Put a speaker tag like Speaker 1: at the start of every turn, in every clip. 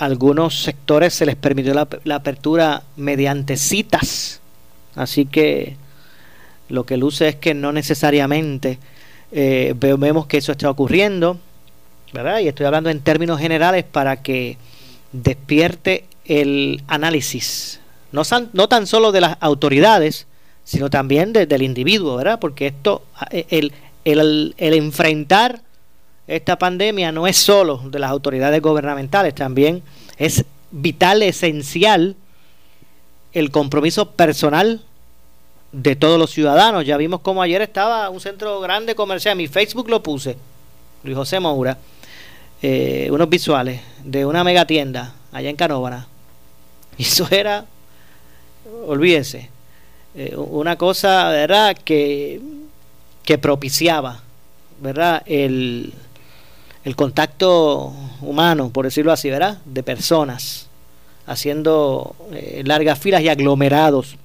Speaker 1: algunos sectores se les permitió la, la apertura mediante citas. Así que lo que luce es que no necesariamente eh, vemos que eso está ocurriendo, ¿verdad? Y estoy hablando en términos generales para que despierte el análisis, no, no tan solo de las autoridades, sino también del individuo, ¿verdad? Porque esto, el, el, el enfrentar esta pandemia no es solo de las autoridades gubernamentales, también es vital, esencial el compromiso personal de todos los ciudadanos. Ya vimos como ayer estaba un centro grande comercial, mi Facebook lo puse, Luis José Moura, eh, unos visuales de una mega tienda allá en Canóvana. Y eso era, olvídense, eh, una cosa, ¿verdad?, que, que propiciaba, ¿verdad?, el, el contacto humano, por decirlo así, ¿verdad?, de personas haciendo eh, largas filas y aglomerados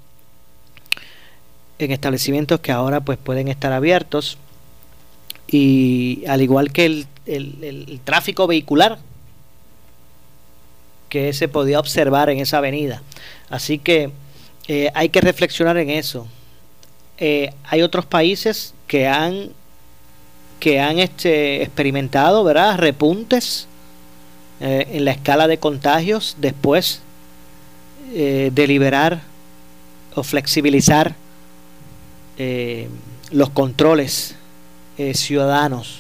Speaker 1: en establecimientos que ahora pues pueden estar abiertos y al igual que el, el, tráfico vehicular que se podía observar en esa avenida. Así que eh, hay que reflexionar en eso. Eh, hay otros países que han que han este, experimentado ¿verdad? repuntes eh, en la escala de contagios después de liberar o flexibilizar eh, los controles eh, ciudadanos.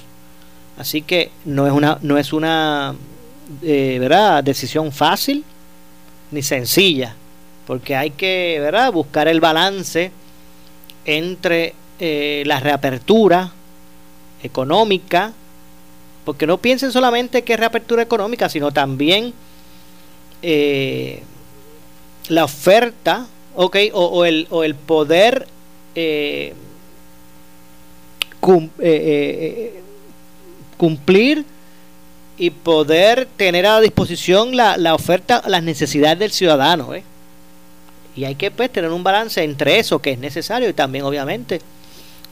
Speaker 1: Así que no es una, no es una eh, ¿verdad? decisión fácil ni sencilla, porque hay que ¿verdad? buscar el balance entre la reapertura económica, porque no piensen solamente que es reapertura económica, sino también la oferta, okay, o, el, o el poder eh, eh, eh, cumplir y poder tener a disposición la, la oferta, las necesidades del ciudadano. Y hay que pues, tener un balance entre eso que es necesario y también obviamente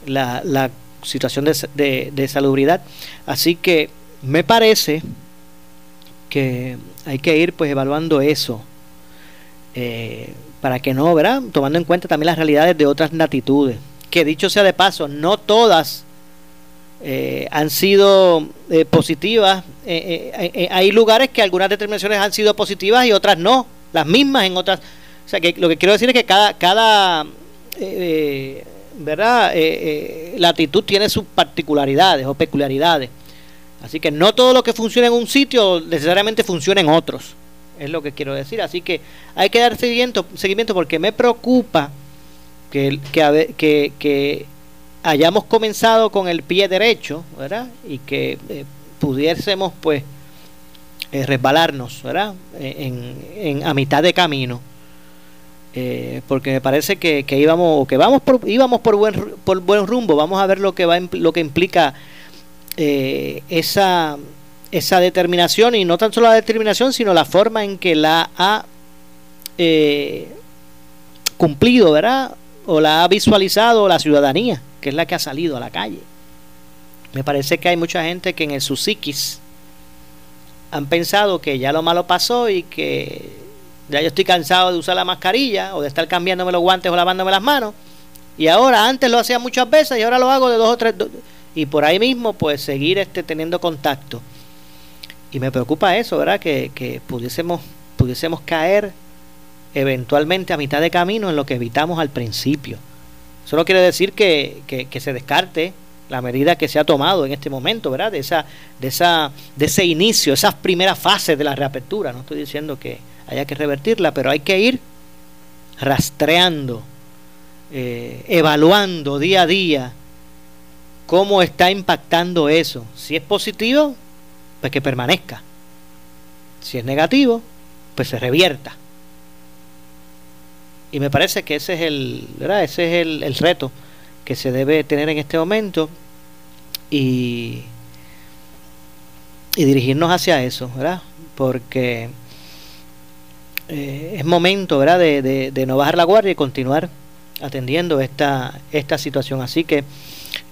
Speaker 1: la, la situación de, de, salubridad. Así que me parece que hay que ir pues evaluando eso para que no, ¿verdad? Tomando en cuenta también las realidades de otras latitudes. Que dicho sea de paso, no todas eh, han sido eh, positivas. Eh, hay lugares que algunas determinaciones han sido positivas y otras no, las mismas en otras. O sea, que lo que quiero decir es que cada, cada ¿verdad? latitud tiene sus particularidades o peculiaridades. Así que no todo lo que funciona en un sitio necesariamente funciona en otros es lo que quiero decir. Así que hay que dar seguimiento, seguimiento porque me preocupa que, que, que, hayamos comenzado con el pie derecho, ¿verdad? Y que eh, pudiésemos, pues, eh, resbalarnos, ¿verdad? En, en, a mitad de camino. Eh, porque me parece que, que íbamos que vamos por, íbamos por buen por buen rumbo vamos a ver lo que va lo que implica esa esa determinación y no tan solo la determinación, sino la forma en que la ha eh, cumplido, ¿verdad? O la ha visualizado la ciudadanía, que es la que ha salido a la calle. Me parece que hay mucha gente que en el su psiquis han pensado que ya lo malo pasó y que ya yo estoy cansado de usar la mascarilla o de estar cambiándome los guantes o lavándome las manos. Y ahora, antes lo hacía muchas veces y ahora lo hago de dos o tres. y por ahí mismo, pues seguir este, teniendo contacto. Y me preocupa eso, ¿verdad? Que, pudiésemos, pudiésemos caer eventualmente a mitad de camino en lo que evitamos al principio. Eso no quiere decir que, se descarte la medida que se ha tomado en este momento, ¿verdad? De esa, de esa, de ese inicio, esas primeras fases de la reapertura. No estoy diciendo que haya que revertirla, pero hay que ir rastreando, eh, evaluando día a día cómo está impactando eso. Si es positivo, pues que permanezca. Si es negativo, pues se revierta. Y me parece que ese es el, ¿verdad? Ese es el, el reto que se debe tener en este momento y, y dirigirnos hacia eso, ¿verdad? Porque eh, es momento, ¿verdad? De, de, no bajar la guardia y continuar atendiendo esta, esta situación. Así que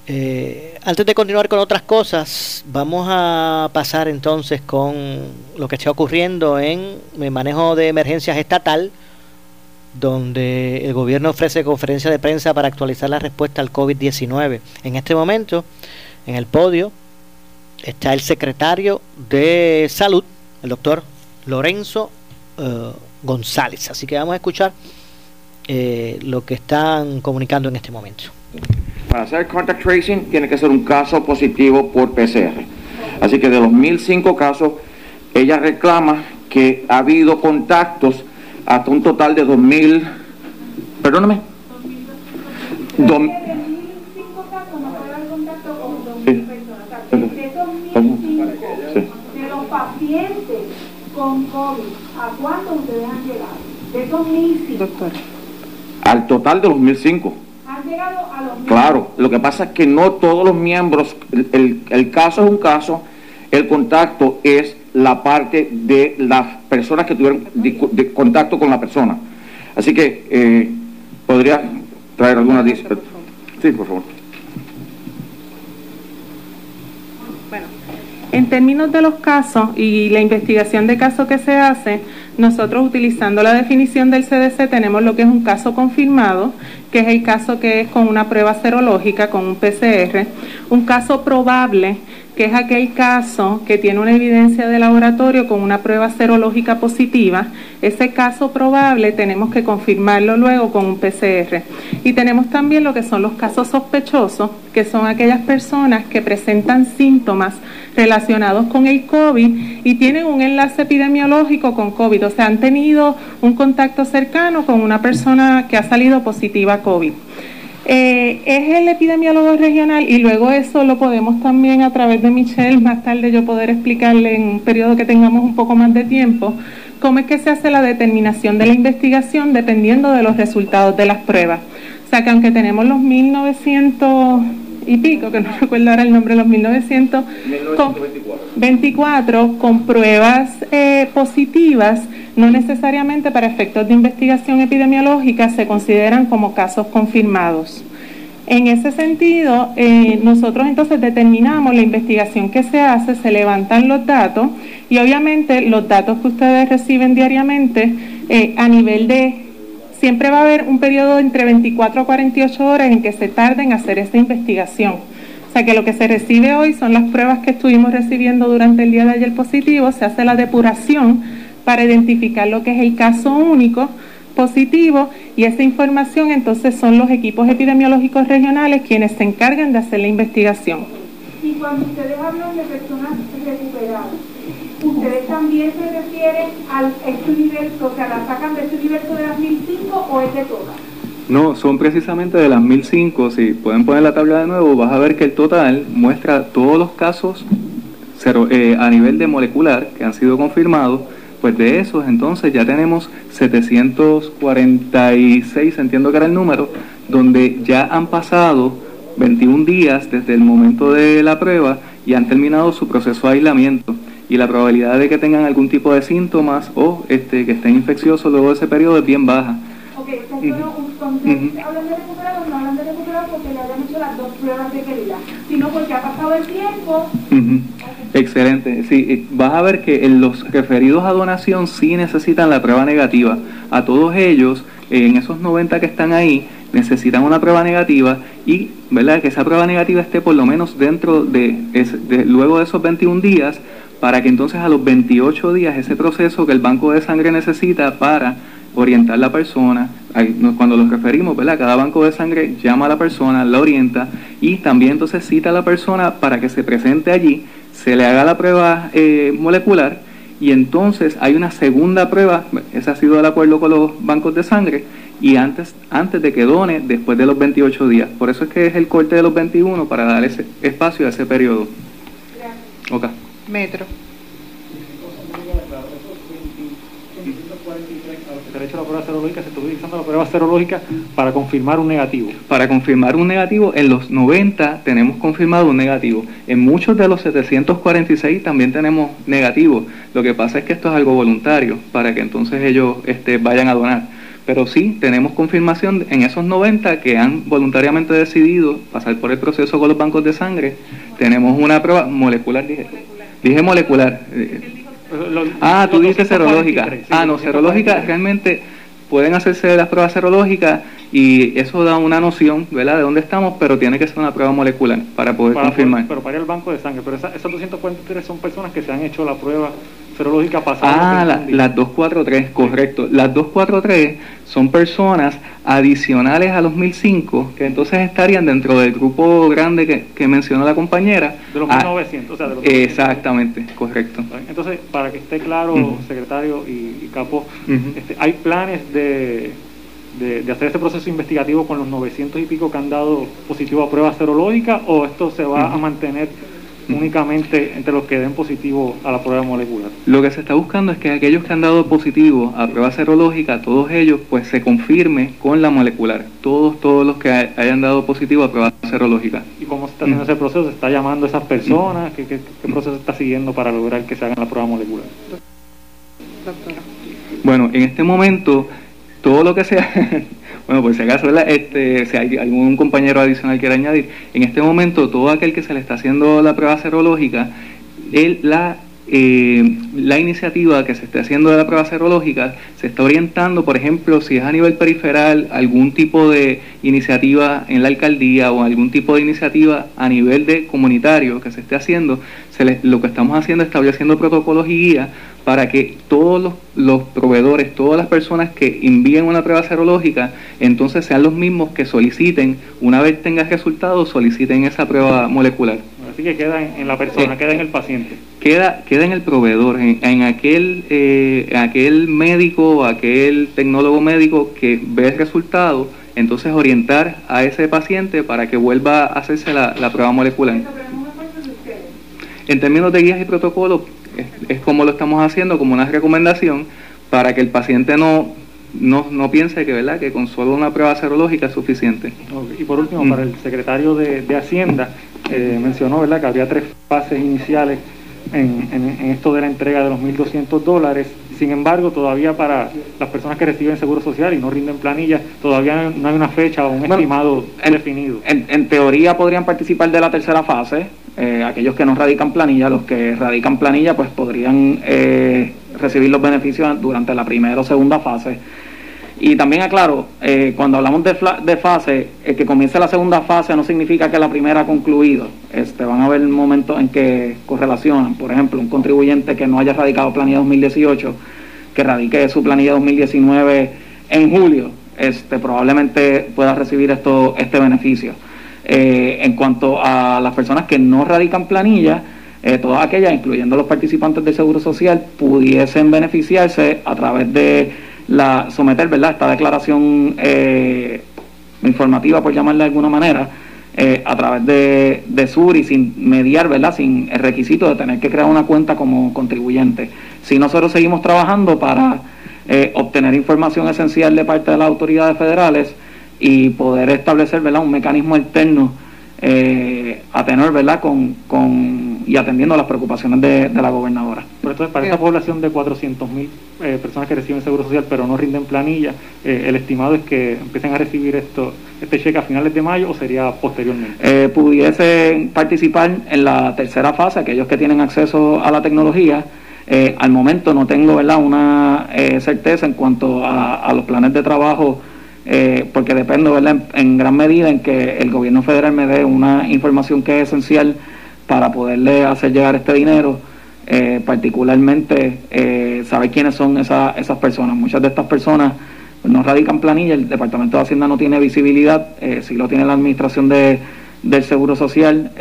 Speaker 1: Eh, antes de continuar con otras cosas, vamos a pasar entonces con lo que está ocurriendo en el manejo de emergencias estatal, donde el gobierno ofrece conferencia de prensa para actualizar la respuesta al COVID-19. En este momento, en el podio, está el secretario de Salud, el doctor Lorenzo eh, González. Así que vamos a escuchar eh, lo que están comunicando en este momento.
Speaker 2: Para hacer contact tracing tiene que ser un caso positivo por PCR. Así que de los 1.005 casos, ella reclama que ha habido contactos hasta un total de 2.000, perdóname, dos,
Speaker 3: de los pacientes con COVID, ¿a cuántos ustedes han llegado? De esos 1.005. Doctor.
Speaker 2: Al total de los 1.005.
Speaker 3: Han llegado a los
Speaker 2: Claro, lo que pasa es que no todos los miembros, el, el caso es un caso, el contacto es la parte de las personas que tuvieron de, contacto con la persona. Así que, eh, ¿podría traer alguna... Sí, por favor.
Speaker 4: En términos de los casos y la investigación de casos que se hace, nosotros utilizando la definición del CDC tenemos lo que es un caso confirmado, que es el caso que es con una prueba serológica, con un PCR, un caso probable que es aquel caso que tiene una evidencia de laboratorio con una prueba serológica positiva, ese caso probable tenemos que confirmarlo luego con un PCR. Y tenemos también lo que son los casos sospechosos, que son aquellas personas que presentan síntomas relacionados con el COVID y tienen un enlace epidemiológico con COVID, o sea, han tenido un contacto cercano con una persona que ha salido positiva a COVID. Eh, es el epidemiólogo regional y luego eso lo podemos también a través de Michelle, más tarde yo poder explicarle en un periodo que tengamos un poco más de tiempo, cómo es que se hace la determinación de la investigación dependiendo de los resultados de las pruebas. O sea que aunque tenemos los 1900 y pico, que no recuerdo ahora el nombre, los 1924, con, pruebas eh, positivas, no necesariamente para efectos de investigación epidemiológica se consideran como casos confirmados. En ese sentido, eh, nosotros entonces determinamos la investigación que se hace, se levantan los datos y obviamente los datos que ustedes reciben diariamente eh, a nivel de, siempre va a haber un periodo entre 24 a 48 horas en que se tarda en hacer esta investigación. O sea que lo que se recibe hoy son las pruebas que estuvimos recibiendo durante el día de ayer positivo, se hace la depuración para identificar lo que es el caso único positivo y esa información entonces son los equipos epidemiológicos regionales quienes se encargan de hacer la investigación.
Speaker 3: Y cuando ustedes hablan de personas recuperadas, ¿ustedes también se refieren al este universo, o sea, la sacan de este universo de las 1005 o es de todas?
Speaker 5: No, son precisamente de las 1005. Si pueden poner la tabla de nuevo, vas a ver que el total muestra todos los casos eh, a nivel de molecular que han sido confirmados pues de esos entonces ya tenemos 746, entiendo que era el número, donde ya han pasado 21 días desde el momento de la prueba y han terminado su proceso de aislamiento. Y la probabilidad de que tengan algún tipo de síntomas o este, que estén infecciosos luego de ese periodo es bien baja.
Speaker 3: Porque le hayan hecho las dos pruebas de querida, sino porque ha pasado el tiempo.
Speaker 5: Excelente. Sí, vas a ver que los referidos a donación sí necesitan la prueba negativa. A todos ellos, en esos 90 que están ahí, necesitan una prueba negativa y, ¿verdad? Que esa prueba negativa esté por lo menos dentro de, de luego de esos 21 días para que entonces a los 28 días ese proceso que el banco de sangre necesita para orientar la persona, cuando los referimos, ¿verdad? Cada banco de sangre llama a la persona, la orienta y también entonces cita a la persona para que se presente allí se le haga la prueba eh, molecular y entonces hay una segunda prueba, ese ha sido el acuerdo con los bancos de sangre, y antes, antes de que done, después de los 28 días. Por eso es que es el corte de los 21 para dar ese espacio a ese periodo.
Speaker 4: Okay. Metro.
Speaker 6: La prueba serológica, se está utilizando la prueba serológica para confirmar un negativo.
Speaker 5: Para confirmar un negativo, en los 90 tenemos confirmado un negativo. En muchos de los 746 también tenemos negativo. Lo que pasa es que esto es algo voluntario para que entonces ellos este, vayan a donar. Pero sí, tenemos confirmación en esos 90 que han voluntariamente decidido pasar por el proceso con los bancos de sangre. Tenemos una prueba molecular, dije. Dije molecular. Ah, tú dices serológica. Ah, no, serológica realmente pueden hacerse las pruebas serológicas y eso da una noción, ¿verdad?, de dónde estamos, pero tiene que ser una prueba molecular para poder confirmar.
Speaker 6: pero para al banco de sangre, pero esas, esas 243 son personas que se han hecho la prueba serológica
Speaker 5: pasada. Ah, las 243, correcto. Las 243 son personas adicionales a los 1005 que entonces estarían dentro del grupo grande que, que mencionó la compañera.
Speaker 6: De los 1900, ah, o sea, de los
Speaker 5: Exactamente, correcto.
Speaker 6: Entonces, para que esté claro, secretario y, capo, este, ¿hay planes de, de, hacer este proceso investigativo con los 900 y pico que han dado positivo a prueba serológica o esto se va a mantener únicamente entre los que den positivo a la prueba molecular.
Speaker 5: Lo que se está buscando es que aquellos que han dado positivo a prueba serológica, todos ellos, pues se confirme con la molecular. Todos, todos los que hayan dado positivo a prueba serológica.
Speaker 6: ¿Y cómo se está haciendo ese proceso? ¿Se está llamando a esas personas? ¿Qué, qué, proceso está siguiendo para lograr que se hagan la prueba molecular?
Speaker 5: Bueno, en este momento, todo lo que sea Bueno, por si acaso, Este, si hay algún compañero adicional que quiera añadir, en este momento todo aquel que se le está haciendo la prueba serológica, la, eh, la iniciativa que se esté haciendo de la prueba serológica se está orientando, por ejemplo, si es a nivel periferal, algún tipo de iniciativa en la alcaldía o algún tipo de iniciativa a nivel de comunitario que se esté haciendo, se lo que estamos haciendo es estableciendo protocolos y guías para que todos los, proveedores, todas las personas que envíen una prueba serológica, entonces sean los mismos que soliciten, una vez tengan resultados, soliciten esa prueba molecular.
Speaker 6: Así que queda en, la persona, queda en el paciente.
Speaker 5: Queda, queda en el proveedor, en, aquel, eh, aquel médico, aquel tecnólogo médico que ve el resultado, entonces orientar a ese paciente para que vuelva a hacerse la, la prueba molecular. En términos de guías y protocolos, es, como lo estamos haciendo, como una recomendación para que el paciente no, no, piense que, ¿verdad? que con solo una prueba serológica es suficiente.
Speaker 6: Y por último, para el secretario de, Hacienda, eh, mencionó ¿verdad? que había tres fases iniciales en, en, esto de la entrega de los 1.200 dólares. Sin embargo, todavía para las personas que reciben seguro social y no rinden planillas, todavía no hay una fecha o un estimado definido.
Speaker 7: En, en, teoría podrían participar de la tercera fase, eh, aquellos que no radican planilla, los que radican planilla pues podrían eh, recibir los beneficios durante la primera o segunda fase. Y también aclaro, eh, cuando hablamos de, de fase, que comience la segunda fase no significa que la primera ha concluido. Este, van a haber momentos en que correlacionan. Por ejemplo, un contribuyente que no haya radicado planilla 2018, que radique su planilla 2019 en julio, este, probablemente pueda recibir esto, este beneficio. Eh, en cuanto a las personas que no radican planilla, eh, todas aquellas, incluyendo los participantes del Seguro Social, pudiesen beneficiarse a través de la someter ¿verdad? esta declaración eh, informativa, por llamarla de alguna manera, a través de, de Suri, sin mediar, ¿verdad? sin el requisito de tener que crear una cuenta como contribuyente. Si nosotros seguimos trabajando para obtener información esencial de parte de las autoridades federales, y poder establecer ¿verdad? un mecanismo externo eh, a tenor ¿verdad? Con, con, y atendiendo a las preocupaciones de, la gobernadora.
Speaker 6: Pero entonces, para esta población de 400.000 mil eh, personas que reciben seguro social pero no rinden planilla, eh, ¿el estimado es que empiecen a recibir esto este cheque a finales de mayo o sería posteriormente?
Speaker 7: Eh, pudiesen participar en la tercera fase, aquellos que tienen acceso a la tecnología. al momento no tengo ¿verdad? una certeza en cuanto a, a los planes de trabajo eh, porque dependo En, gran medida en que el gobierno federal me dé una información que es esencial para poderle hacer llegar este dinero, eh, particularmente eh, saber quiénes son esas personas. Muchas de estas personas no radican planilla, el Departamento de Hacienda no tiene visibilidad, si lo tiene la Administración de, del Seguro Social,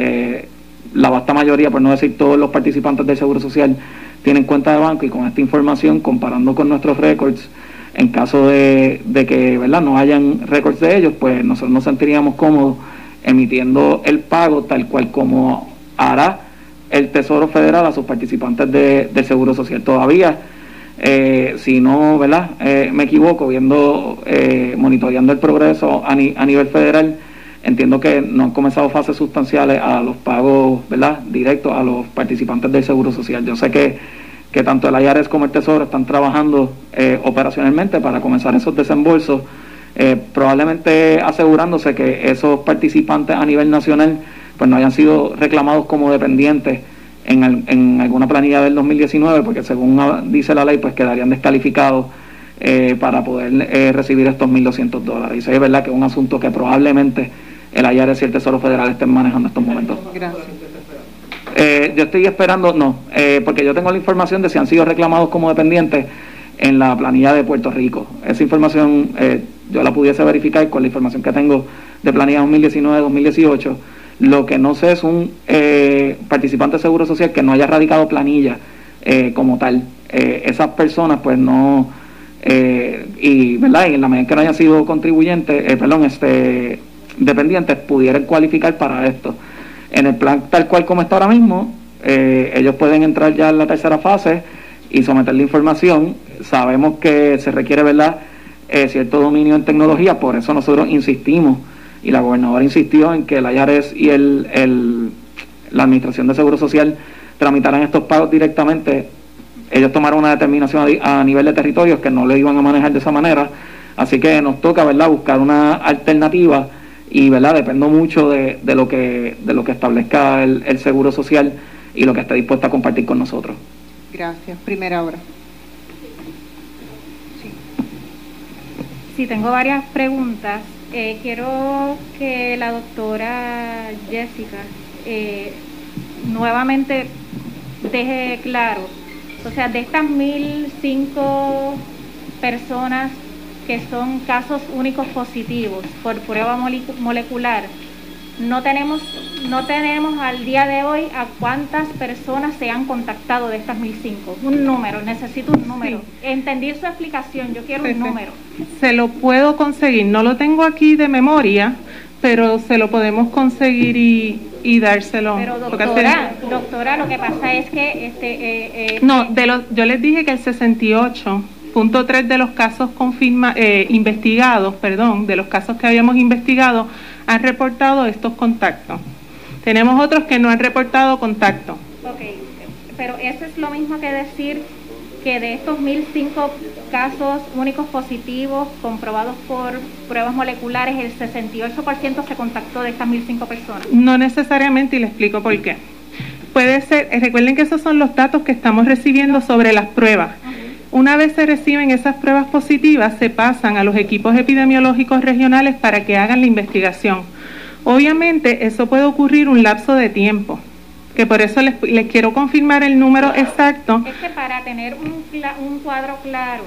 Speaker 7: la vasta mayoría, por no decir todos los participantes del Seguro Social, tienen cuenta de banco y con esta información, comparando con nuestros récords, en caso de, que ¿verdad? no hayan récords de ellos, pues nosotros nos sentiríamos cómodos emitiendo el pago tal cual como hará el Tesoro Federal a sus participantes del Seguro Social. Todavía, eh, si no ¿verdad? Eh, me equivoco, viendo, eh, monitoreando el progreso a, nivel federal, entiendo que no han comenzado fases sustanciales a los pagos ¿verdad? directos a los participantes del Seguro Social. Yo sé que, que tanto el IARES como el Tesoro están trabajando eh, operacionalmente para comenzar esos desembolsos, probablemente asegurándose que esos participantes a nivel nacional pues no hayan sido reclamados como dependientes en, en alguna planilla del 2019, porque según dice la ley, pues quedarían descalificados eh, para poder recibir estos 1.200 dólares. Y eso es verdad que es un asunto que probablemente el IRS y el Tesoro Federal estén manejando en estos momentos. Gracias. Eh, yo estoy esperando, no, eh, porque yo tengo la información de si han sido reclamados como dependientes en la planilla de Puerto Rico. Esa información eh, yo la pudiese verificar con la información que tengo de planilla 2019-2018. Lo que no sé es un participante de Seguro Social que no haya radicado planilla como tal. esas personas pues no, y, ¿verdad? y en la medida que no hayan sido contribuyentes, perdón, este, dependientes, pudieran cualificar para esto. En el plan tal cual como está ahora mismo, eh, ellos pueden entrar ya en la tercera fase y someter la información. Sabemos que se requiere, ¿verdad?, eh, cierto dominio en tecnología, por eso nosotros insistimos y la gobernadora insistió en que el IARES y el, el, la Administración de Seguro Social tramitaran estos pagos directamente. Ellos tomaron una determinación a, a nivel de territorios que no le iban a manejar de esa manera, así que nos toca, ¿verdad?, buscar una alternativa y verdad dependo mucho de, de, lo que de lo que establezca el, el, seguro social y lo que esté dispuesto a compartir con nosotros.
Speaker 8: Gracias. Primera hora.
Speaker 9: Sí, sí tengo varias preguntas eh, quiero que la doctora Jessica eh, nuevamente deje claro o sea de estas mil cinco personas que son casos únicos positivos por prueba molecular, no tenemos, no tenemos al día de hoy a cuántas personas se han contactado de estas 1005. Un número, necesito un número. Entendí su explicación, yo quiero un número.
Speaker 4: Se lo puedo conseguir, no lo tengo aquí de memoria, pero se lo podemos conseguir y, y dárselo.
Speaker 9: Pero doctora, doctora, lo que pasa es que... este eh,
Speaker 4: eh, No, de los, yo les dije que el 68 Punto 3 de los casos confirma, eh, investigados, perdón, de los casos que habíamos investigado, han reportado estos contactos. Tenemos otros que no han reportado contacto.
Speaker 9: Ok, pero eso es lo mismo que decir que de estos 1.005 casos únicos positivos comprobados por pruebas moleculares, el 68% se contactó de estas 1.005 personas.
Speaker 4: No necesariamente, y le explico por qué. Puede ser, eh, recuerden que esos son los datos que estamos recibiendo sobre las pruebas. Una vez se reciben esas pruebas positivas, se pasan a los equipos epidemiológicos regionales para que hagan la investigación. Obviamente, eso puede ocurrir un lapso de tiempo, que por eso les, quiero confirmar el número exacto.
Speaker 9: Es que para tener un, un cuadro claro,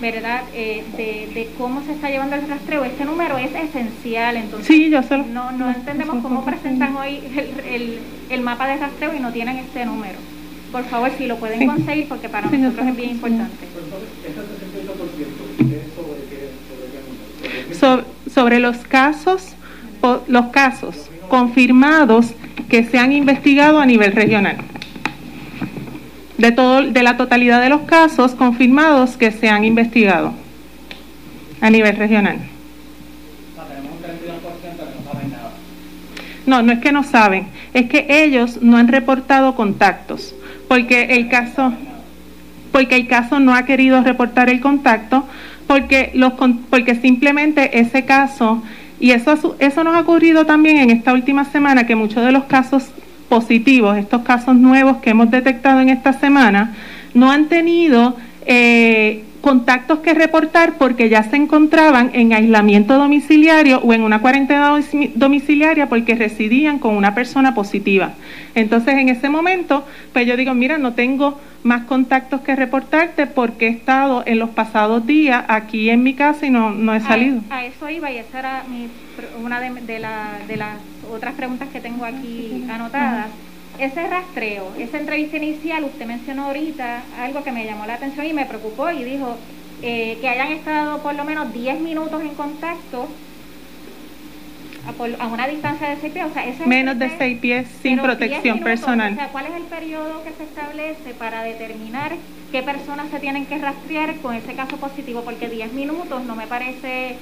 Speaker 9: ¿verdad?, eh, de, cómo se está llevando el rastreo, este número es esencial. Entonces,
Speaker 4: sí, yo solo,
Speaker 9: no, no entendemos cómo presentan hoy el, el, el mapa de rastreo y no tienen este número. Por favor, si lo pueden conseguir, porque para nosotros es bien importante.
Speaker 4: sobre los casos, los casos confirmados que se han investigado a nivel regional. De, todo, de la totalidad de los casos confirmados que se han investigado a nivel regional. No, no es que no saben, es que ellos no han reportado contactos porque el caso porque el caso no ha querido reportar el contacto porque los porque simplemente ese caso y eso eso nos ha ocurrido también en esta última semana que muchos de los casos positivos estos casos nuevos que hemos detectado en esta semana no han tenido eh, contactos que reportar porque ya se encontraban en aislamiento domiciliario o en una cuarentena domiciliaria porque residían con una persona positiva. Entonces, en ese momento, pues yo digo, mira, no tengo más contactos que reportarte porque he estado en los pasados días aquí en mi casa y no, no he salido.
Speaker 9: A, eso iba y esa era una de, de, de las otras preguntas que tengo aquí anotadas ese rastreo, esa entrevista inicial, usted mencionó ahorita algo que me llamó la atención y me preocupó y dijo eh, que hayan estado por lo menos 10 minutos en contacto a, una distancia de 6 pies. O sea, ese
Speaker 4: Menos de 6 pies sin protección personal.
Speaker 9: O sea, ¿cuál es el periodo que se establece para determinar qué personas se tienen que rastrear con ese caso positivo? Porque 10 minutos no me parece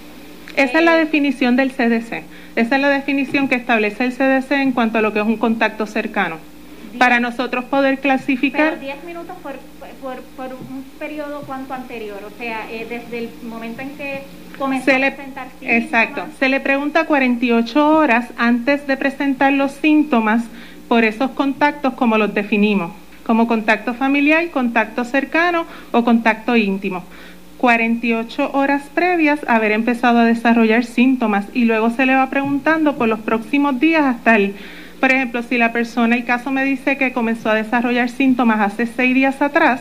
Speaker 4: esa es la definición del CDC. Esa es la definición que establece el CDC en cuanto a lo que es un contacto cercano. Para nosotros poder clasificar...
Speaker 9: Pero 10 minutos por, por, un periodo cuanto anterior, o sea, eh, desde el momento en que comenzó a presentar
Speaker 4: síntomas. Exacto, se le pregunta 48 horas antes de presentar los síntomas por esos contactos como los definimos, como contacto familiar, contacto cercano o contacto íntimo. 48 horas previas a haber empezado a desarrollar síntomas y luego se le va preguntando por los próximos días hasta el, por ejemplo, si la persona, el caso me dice que comenzó a desarrollar síntomas hace seis días atrás,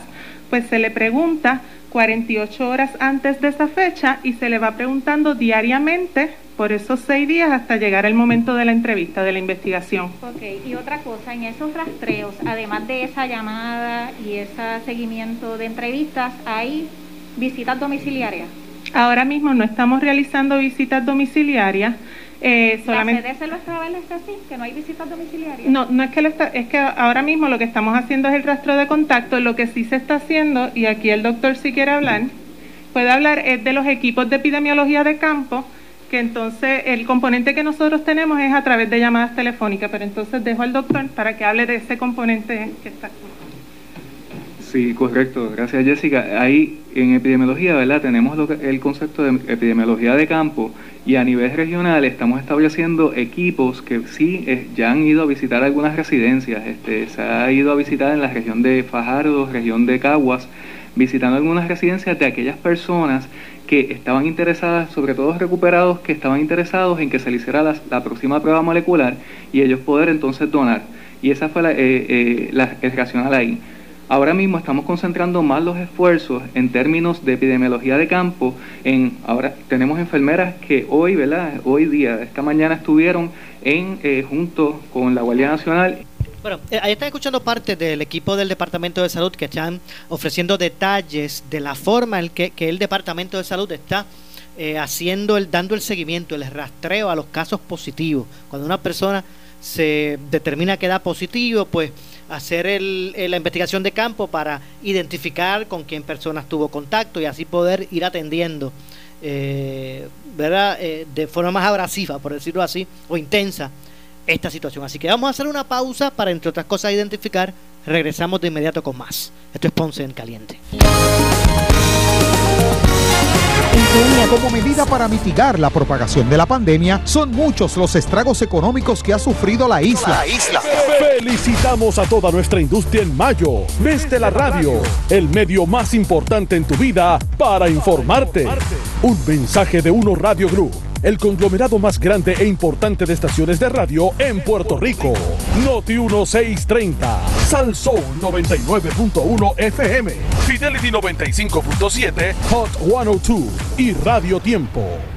Speaker 4: pues se le pregunta 48 horas antes de esa fecha y se le va preguntando diariamente por esos seis días hasta llegar al momento de la entrevista, de la investigación.
Speaker 9: Ok, y otra cosa, en esos rastreos, además de esa llamada y ese seguimiento de entrevistas, hay visitas domiciliarias.
Speaker 4: Ahora mismo no estamos realizando visitas domiciliarias.
Speaker 9: Eh, solamente... ¿La CDC lo establece así, que no hay visitas domiciliarias?
Speaker 4: No, no es que, lo está, es que ahora mismo lo que estamos haciendo es el rastro de contacto. Lo que sí se está haciendo, y aquí el doctor si quiere hablar, puede hablar, es de los equipos de epidemiología de campo, que entonces el componente que nosotros tenemos es a través de llamadas telefónicas, pero entonces dejo al doctor para que hable de ese componente que está aquí.
Speaker 5: Sí, correcto. Gracias, Jessica. Ahí en epidemiología, ¿verdad? Tenemos el concepto de epidemiología de campo y a nivel regional estamos estableciendo equipos que sí eh, ya han ido a visitar algunas residencias. Este, se ha ido a visitar en la región de Fajardo, región de Caguas, visitando algunas residencias de aquellas personas que estaban interesadas, sobre todo recuperados, que estaban interesados en que se le hiciera la, próxima prueba molecular y ellos poder entonces donar. Y esa fue la, eh, eh, la el ahí. Ahora mismo estamos concentrando más los esfuerzos en términos de epidemiología de campo. En ahora tenemos enfermeras que hoy, ¿verdad? Hoy día, esta mañana estuvieron en eh, junto con la Guardia Nacional.
Speaker 1: Bueno, eh, ahí están escuchando parte del equipo del Departamento de Salud que están ofreciendo detalles de la forma en que, que el Departamento de Salud está eh, haciendo el, dando el seguimiento, el rastreo a los casos positivos. Cuando una persona se determina que da positivo, pues hacer la investigación de campo para identificar con quién personas tuvo contacto y así poder ir atendiendo eh, ¿verdad? Eh, de forma más abrasiva, por decirlo así, o intensa esta situación. Así que vamos a hacer una pausa para, entre otras cosas, identificar. Regresamos de inmediato con más. Esto es Ponce en Caliente.
Speaker 10: Como medida para mitigar la propagación de la pandemia, son muchos los estragos económicos que ha sufrido la isla.
Speaker 11: Felicitamos a toda nuestra industria en mayo, desde la radio, el medio más importante en tu vida para informarte. Un mensaje de Uno Radio Group el conglomerado más grande e importante de estaciones de radio en Puerto Rico. Noti 1630, Salsoul 99.1 FM, Fidelity 95.7, Hot 102 y Radio Tiempo.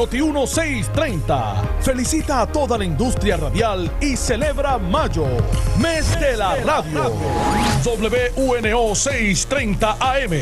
Speaker 11: Noti 1630 felicita a toda la industria radial y celebra mayo, mes de la radio. WUNO 630 AM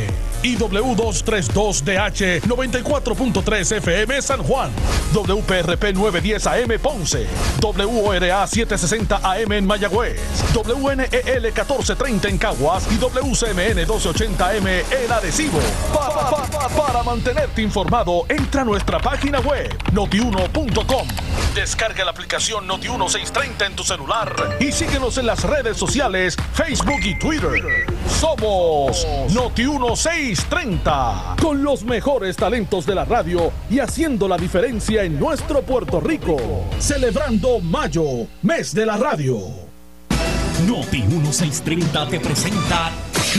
Speaker 11: y W232DH 94.3 FM San Juan, WPRP 910 AM Ponce, WORA 760 AM en Mayagüez, WNEL 1430 en Caguas y WCMN 1280 AM en Arecibo. Pa- pa- pa- para mantenerte informado, entra a nuestra página web notiuno.com. Descarga la aplicación Noti1 630 en tu celular y síguenos en las redes sociales, Facebook y Twitter. Somos Noti1 630, con los mejores talentos de la radio y haciendo la diferencia en nuestro Puerto Rico. Celebrando Mayo, mes de la radio.
Speaker 12: Noti 1630 te presenta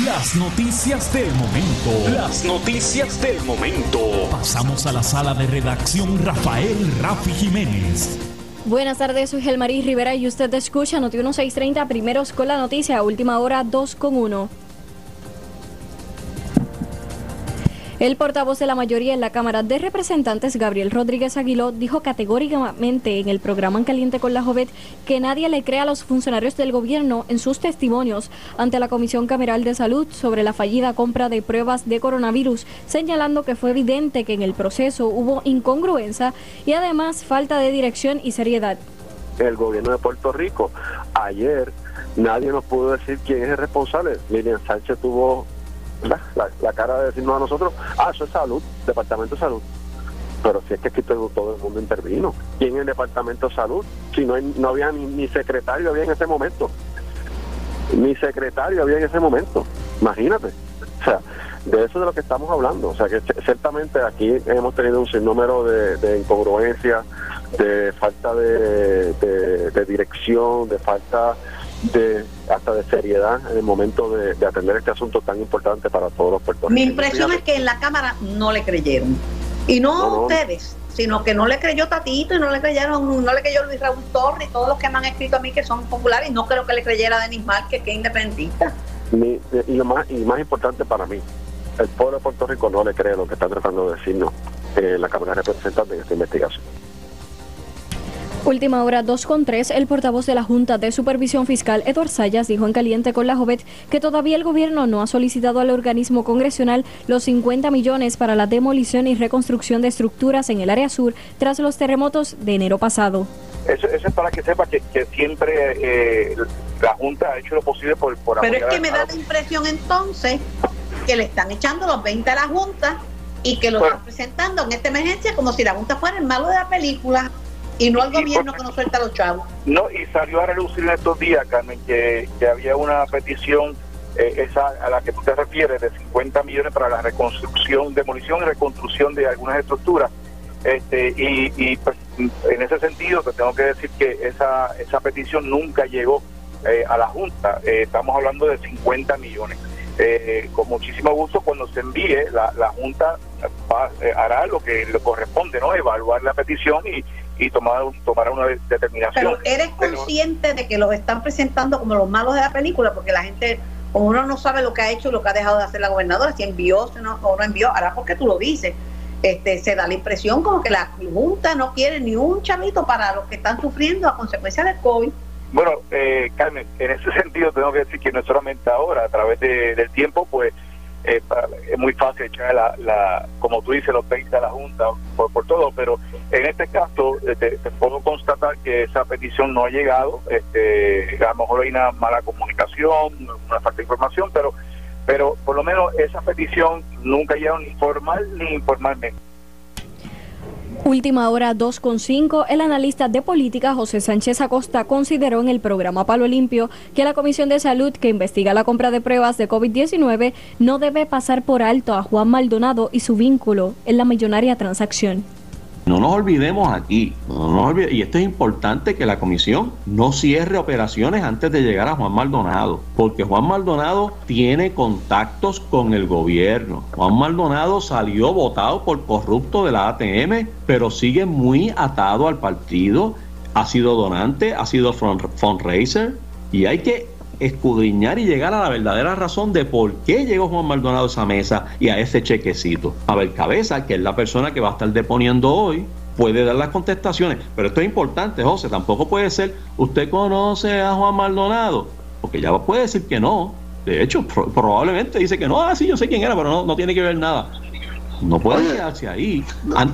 Speaker 12: las noticias del momento. Las noticias del momento. Pasamos a la sala de redacción Rafael Rafi Jiménez.
Speaker 13: Buenas tardes, soy Gelmarí Rivera y usted escucha Noti 1630 primeros con la noticia, última hora 2 con 1. El portavoz de la mayoría en la Cámara de Representantes, Gabriel Rodríguez Aguiló, dijo categóricamente en el programa En Caliente con la Jovet que nadie le crea a los funcionarios del gobierno en sus testimonios ante la Comisión Cameral de Salud sobre la fallida compra de pruebas de coronavirus, señalando que fue evidente que en el proceso hubo incongruencia y además falta de dirección y seriedad.
Speaker 14: el gobierno de Puerto Rico. Ayer nadie nos pudo decir quién es el responsable. Miriam Sánchez tuvo. La, la cara de decirnos a nosotros, ah, eso es salud, Departamento de Salud. Pero si es que aquí todo, el mundo intervino. ¿Quién es el Departamento de Salud? Si no, no había ni, ni secretario había en ese momento. Ni secretario había en ese momento. Imagínate. O sea, de eso es de lo que estamos hablando. O sea, que ciertamente aquí hemos tenido un sinnúmero de, de incongruencias, de falta de- de dirección, de falta de hasta de seriedad en el momento de, de atender este asunto tan importante para todos los
Speaker 15: Mi
Speaker 14: puertorriqueños.
Speaker 15: impresión es que en la Cámara no le creyeron. Y no,
Speaker 14: No, no.
Speaker 15: ustedes, sino que no le creyó Tatito y no le creyeron, no le creyó Luis Raúl Torres y todos los que me han escrito a mí que son populares. Y no creo que le creyera Denis Márquez, que es independentista.
Speaker 14: Ni- y lo más y más importante para mí, el pueblo de Puerto Rico no le cree lo que está tratando de decirnos la Cámara de Representantes en esta investigación.
Speaker 13: Última hora 2 con 3, el portavoz de la Junta de Supervisión Fiscal, Eduard Sayas, dijo en Caliente con la Jovet que todavía el gobierno no ha solicitado al organismo congresional los 50 millones para la demolición y reconstrucción de estructuras en el área sur tras los terremotos de enero pasado.
Speaker 16: Eso, eso es para que sepa que, que siempre eh, la Junta ha hecho lo posible por, por
Speaker 15: Pero es que me da la impresión entonces que le están echando los 20 a la Junta y que lo
Speaker 16: Bueno.
Speaker 15: están presentando en esta emergencia como si la Junta fuera el malo de la película y no el gobierno que no suelta a los chavos.
Speaker 16: No, y salió a relucir en estos días, Carmen, que, que había una petición, eh, esa a la que tú te refieres, de 50 millones para la reconstrucción, demolición y reconstrucción de algunas estructuras. Este, y, y, pues, en ese sentido, te tengo que decir que esa, esa petición nunca llegó eh, a la Junta. Eh, estamos hablando de 50 millones. Eh, con muchísimo gusto, cuando se envíe, la, la Junta va- hará lo que le corresponde, ¿no? Evaluar la petición y, y tomar, tomar una de- determinación.
Speaker 15: Pero eres consciente de que los están presentando como los malos de la película, porque la gente, como uno no sabe lo que ha hecho y lo que ha dejado de hacer la gobernadora, si envió si no, o no envió, ahora porque tú lo dices, este, se da la impresión como que la Junta no quiere ni un chavito para los que están sufriendo a consecuencia del COVID.
Speaker 16: Bueno, eh, Carmen, en ese sentido tengo que decir que no solamente ahora, a través de- del tiempo, pues eh, es muy fácil echar la, la, como tú dices, los 20 a la Junta por, por todo, pero en este caso eh, te, puedo constatar que esa petición no ha llegado, este, a lo mejor hay una mala comunicación, una falta de información, pero pero por lo menos esa petición nunca llegó ni formal ni informalmente.
Speaker 13: Última hora 2.5, el analista de política José Sánchez Acosta consideró en el programa Palo Limpio que la Comisión de Salud que investiga la compra de pruebas de COVID-19 no debe pasar por alto a Juan Maldonado y su vínculo en la millonaria transacción.
Speaker 17: No nos olvidemos aquí, no nos olvide- y esto es importante que la comisión no cierre operaciones antes de llegar a Juan Maldonado, porque Juan Maldonado tiene contactos con el gobierno. Juan Maldonado salió votado por corrupto de la ATM, pero sigue muy atado al partido, ha sido donante, ha sido fund- fundraiser, y hay que escudriñar y llegar a la verdadera razón de por qué llegó Juan Maldonado a esa mesa y a ese chequecito. Abel Cabeza, que es la persona que va a estar deponiendo hoy, puede dar las contestaciones. Pero esto es importante, José, tampoco puede ser, usted conoce a Juan Maldonado, porque ya puede decir que no. De hecho, probablemente dice que no, ah, sí, yo sé quién era, pero no, no tiene que ver nada. No puede quedarse ahí.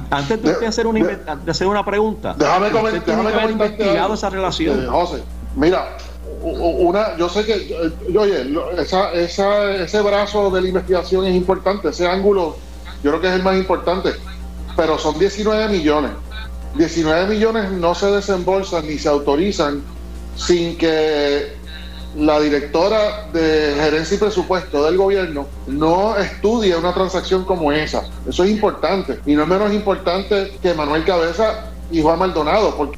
Speaker 17: antes de, hacer una, de hacer una pregunta,
Speaker 18: déjame, déjame
Speaker 17: investigado esa relación.
Speaker 18: Eh, José, mira, una, yo sé que, oye, esa, esa, ese brazo de la investigación es importante, ese ángulo, yo creo que es el más importante, pero son 19 millones. 19 millones no se desembolsan ni se autorizan sin que la directora de gerencia y presupuesto del gobierno no estudie una transacción como esa. Eso es importante. Y no es menos importante que Manuel Cabeza y Juan Maldonado, porque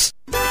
Speaker 19: Plus.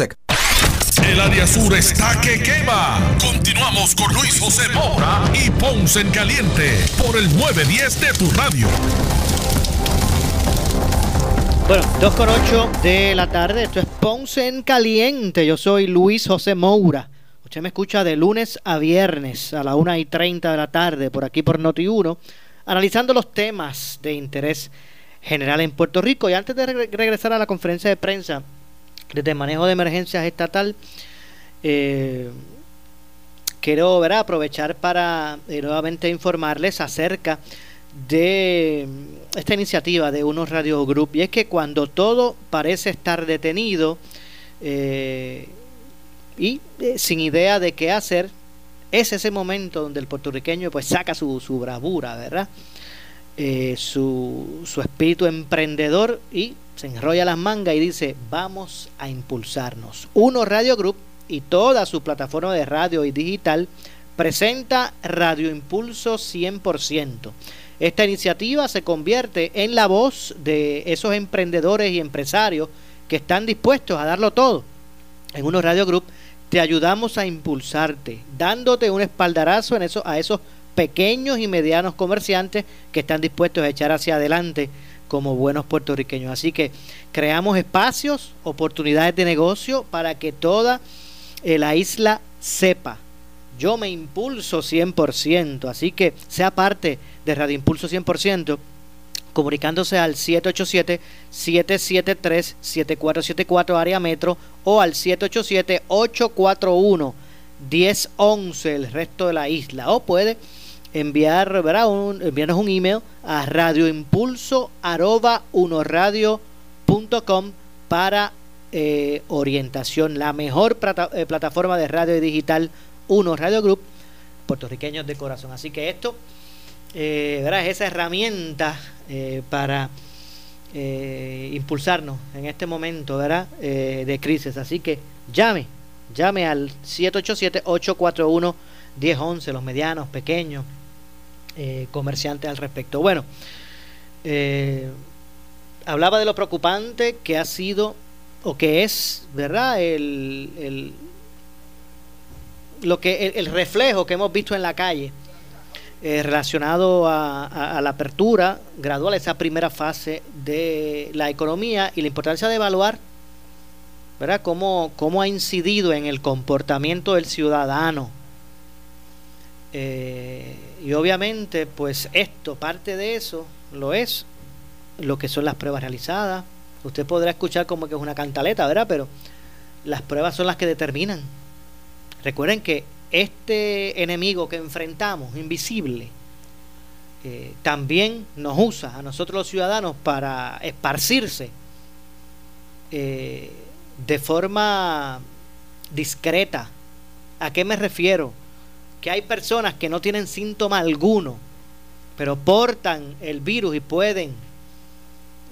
Speaker 12: El área sur está que quema. Continuamos con Luis José Moura y Ponce en Caliente por el 910 de tu radio.
Speaker 1: Bueno, 2 con 8 de la tarde, esto es Ponce en Caliente. Yo soy Luis José Moura. Usted me escucha de lunes a viernes a la 1 y 30 de la tarde por aquí por Noti1, analizando los temas de interés general en Puerto Rico. Y antes de regresar a la conferencia de prensa desde manejo de emergencias estatal, eh, quiero aprovechar para eh, nuevamente informarles acerca de esta iniciativa de Unos Radio Group. Y es que cuando todo parece estar detenido eh, y sin idea de qué hacer, es ese momento donde el puertorriqueño pues saca su, su bravura, ¿verdad? su, su espíritu emprendedor y se enrolla las mangas y dice, vamos a impulsarnos. Uno Radio Group y toda su plataforma de radio y digital presenta Radio Impulso 100%. Esta iniciativa se convierte en la voz de esos emprendedores y empresarios que están dispuestos a darlo todo. En Uno Radio Group te ayudamos a impulsarte, dándote un espaldarazo en eso, a esos pequeños y medianos comerciantes que están dispuestos a echar hacia adelante como buenos puertorriqueños. Así que creamos espacios, oportunidades de negocio para que toda eh, la isla sepa. Yo me impulso 100%, así que sea parte de Radio Impulso 100%, comunicándose al 787-773-7474 área metro o al 787-841-1011 el resto de la isla. O puede enviar, ¿verdad? Un, enviarnos un email a radioimpulso arroba para eh, orientación. La mejor eh, plataforma de radio digital, Uno Radio Group, puertorriqueños de corazón. Así que esto, eh. Es esa herramienta para impulsarnos en este momento, ¿verdad? de crisis. Así que llame, llame al 787-841-1011, los medianos, pequeños eh, comerciantes al respecto. Bueno, eh, hablaba de lo preocupante que ha sido o que es, ¿verdad? El, lo que el, reflejo que hemos visto en la calle eh, relacionado a, la apertura gradual, esa primera fase de la economía y la importancia de evaluar, ¿verdad? Cómo, cómo ha incidido en el comportamiento del ciudadano eh, y obviamente, pues esto, parte de eso, lo es lo que son las pruebas realizadas, Usted podrá escuchar como que es una cantaleta, ¿verdad? Pero las pruebas son las que determinan. Recuerden que este enemigo que enfrentamos, invisible, también nos usa a nosotros los ciudadanos para esparcirse eh, de forma discreta. ¿A qué me refiero? Que hay personas que no tienen síntoma alguno, pero portan el virus y pueden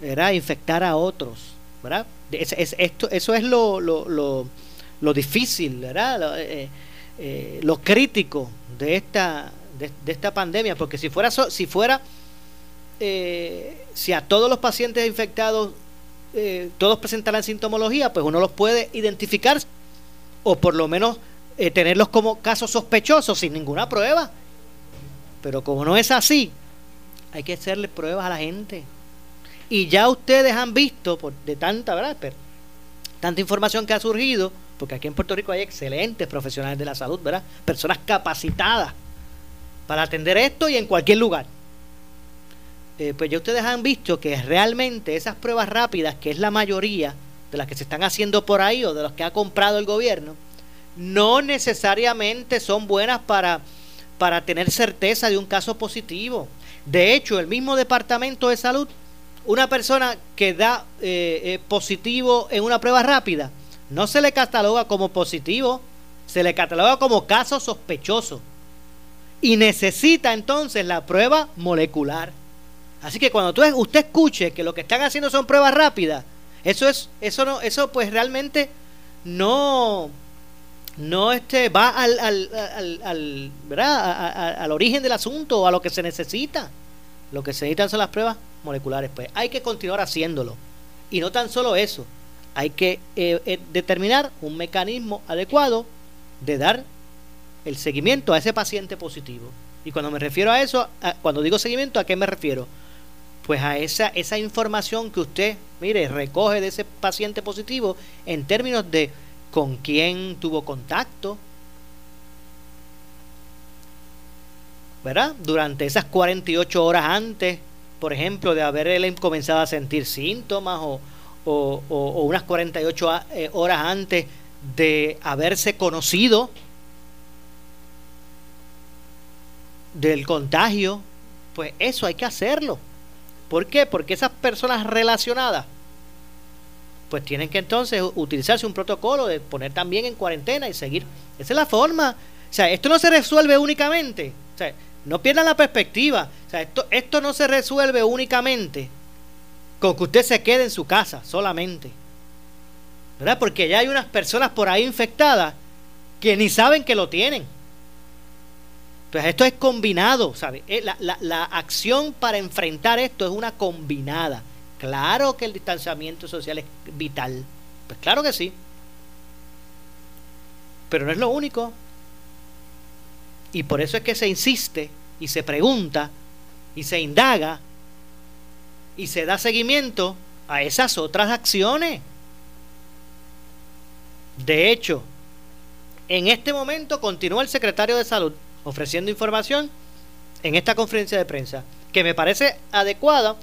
Speaker 1: ¿verdad? infectar a otros. ¿verdad? Es, esto, eso es lo, lo, lo, lo difícil, ¿verdad? Lo, eh, eh, lo crítico de esta, de, esta pandemia, porque si fuera, si fuera, eh, si a todos los pacientes infectados eh, todos presentaran sintomología, pues uno los puede identificar o por lo menos eh, tenerlos como casos sospechosos sin ninguna prueba. Pero como no es así, hay que hacerle pruebas a la gente. Y ya ustedes han visto, por, de tanta, ¿verdad? Pero, tanta información que ha surgido, porque aquí en Puerto Rico hay excelentes profesionales de la salud, ¿verdad? Personas capacitadas para atender esto y en cualquier lugar. Eh, pues ya ustedes han visto que realmente esas pruebas rápidas, que es la mayoría de las que se están haciendo por ahí o de las que ha comprado el gobierno, no necesariamente son buenas para, para tener certeza de un caso positivo. De hecho, el mismo Departamento de Salud, una persona que da eh, eh, positivo en una prueba rápida, no se le cataloga como positivo, se le cataloga como caso sospechoso. Y necesita entonces la prueba molecular. Así que cuando tú, usted escuche que lo que están haciendo son pruebas rápidas, eso es, eso no, eso pues realmente no, no este, va al, al, al, al ¿verdad? Al origen del asunto o a lo que se necesita. Lo que se necesitan son las pruebas moleculares. Pues hay que continuar haciéndolo. Y no tan solo eso, hay que eh, eh, determinar un mecanismo adecuado de dar el seguimiento a ese paciente positivo. Y cuando me refiero a eso, a, cuando digo seguimiento, ¿a qué me refiero? Pues a esa, esa información que usted, mire, recoge de ese paciente positivo en términos de con quién tuvo contacto, ¿verdad? Durante esas 48 horas antes, por ejemplo, de haber él comenzado a sentir síntomas o, o, o, o unas 48 eh, horas antes de haberse conocido del contagio, pues eso hay que hacerlo. ¿Por qué? Porque esas personas relacionadas, pues tienen que entonces utilizarse un protocolo de poner también en cuarentena y seguir. Esa es la forma. O sea, esto no se resuelve únicamente. O sea, no pierdan la perspectiva. O sea, esto, esto no se resuelve únicamente con que usted se quede en su casa solamente. ¿Verdad? Porque ya hay unas personas por ahí infectadas que ni saben que lo tienen. Entonces esto es combinado, ¿sabe? La, la, la, acción para enfrentar esto es una combinada. Claro que el distanciamiento social es vital. Pues claro que sí. Pero no es lo único. Y por eso es que se insiste y se pregunta y se indaga y se da seguimiento a esas otras acciones. De hecho, en este momento continúa el secretario de Salud ofreciendo información en esta conferencia de prensa, que me parece adecuada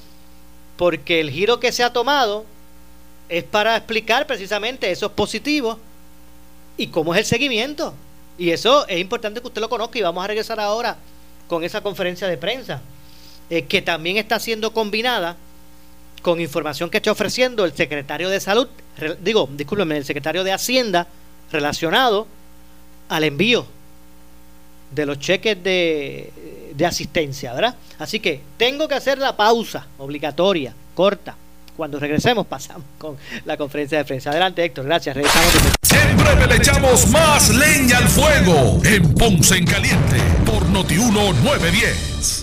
Speaker 1: porque el giro que se ha tomado es para explicar precisamente esos positivos y cómo es el seguimiento. Y eso es importante que usted lo conozca y vamos a regresar ahora con esa conferencia de prensa, eh, que también está siendo combinada con información que está ofreciendo el secretario de Salud, digo, discúlpeme, el secretario de Hacienda relacionado al envío de los cheques de, de, asistencia, ¿verdad? Así que tengo que hacer la pausa obligatoria, corta. Cuando regresemos pasamos con la conferencia de prensa. Adelante, Héctor, gracias. Regresamos.
Speaker 12: Siempre le echamos más leña al fuego en Ponce en Caliente por Notiuno 910.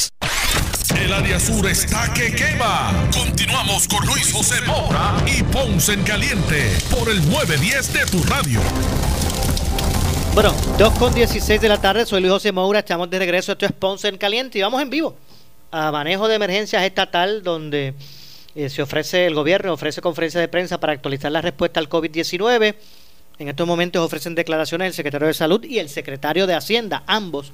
Speaker 12: El área sur está que quema. Continuamos con Luis José Moura y Ponce en Caliente por el 910 de tu radio.
Speaker 1: Bueno, 2 con 16 de la tarde, soy Luis José Moura, estamos de regreso, esto es Ponce en Caliente y vamos en vivo a manejo de emergencias estatal donde eh, se ofrece, el gobierno ofrece conferencia de prensa para actualizar la respuesta al COVID-19. En estos momentos ofrecen declaraciones el secretario de Salud y el secretario de Hacienda, ambos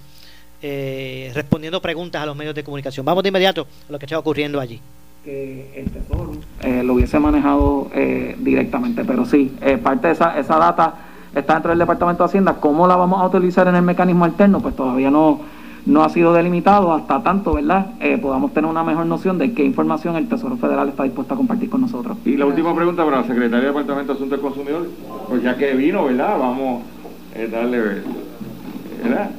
Speaker 1: eh, respondiendo preguntas a los medios de comunicación. Vamos de inmediato a lo que está ocurriendo allí.
Speaker 5: Que el Tesoro eh, lo hubiese manejado eh, directamente, pero sí, eh, parte de esa, esa data está dentro del Departamento de Hacienda. ¿Cómo la vamos a utilizar en el mecanismo alterno? Pues todavía no, no ha sido delimitado hasta tanto, ¿verdad? Eh, podamos tener una mejor noción de qué información el Tesoro Federal está dispuesto a compartir con nosotros.
Speaker 20: Y la última pregunta para la Secretaría del Departamento de Asuntos del Consumidor, pues ya que vino, ¿verdad? Vamos a darle, ¿verdad?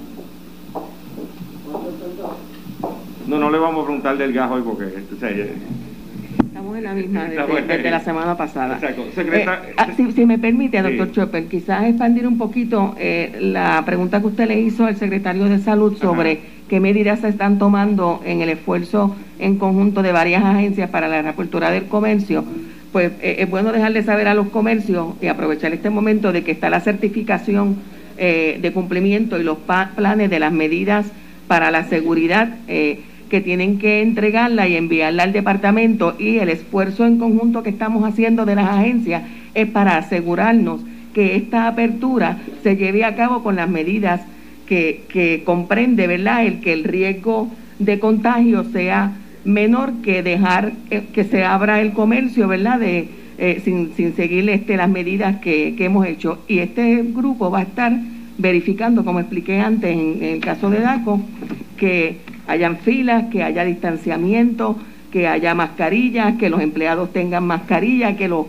Speaker 20: No, no le vamos a preguntar del gas hoy porque, o sea,
Speaker 21: Estamos en la misma desde,
Speaker 20: en-
Speaker 21: desde la semana pasada.
Speaker 20: Exacto. Secreta-
Speaker 21: Eh, ah, si, si me permite,
Speaker 20: Sí.
Speaker 21: doctor Chopper, quizás expandir un poquito eh, la pregunta que usted le hizo al secretario de Salud sobre qué medidas se están tomando en el esfuerzo en conjunto de varias agencias para la reapertura del comercio. Pues eh, es bueno dejarle saber a los comercios y aprovechar este momento de que está la certificación eh, de cumplimiento y los planes de las medidas para la seguridad eh, que tienen que entregarla y enviarla al departamento y el esfuerzo en conjunto que estamos haciendo de las agencias es para asegurarnos que esta apertura se lleve a cabo con las medidas que, comprende, ¿verdad?, el que el riesgo de contagio sea menor que dejar eh, que se abra el comercio, ¿verdad?, de, eh, sin, sin seguir este, las medidas que, hemos hecho. Y este grupo va a estar verificando, como expliqué antes en el caso de DACO, que hayan filas, que haya distanciamiento, que haya mascarillas, que los empleados tengan mascarillas, que los,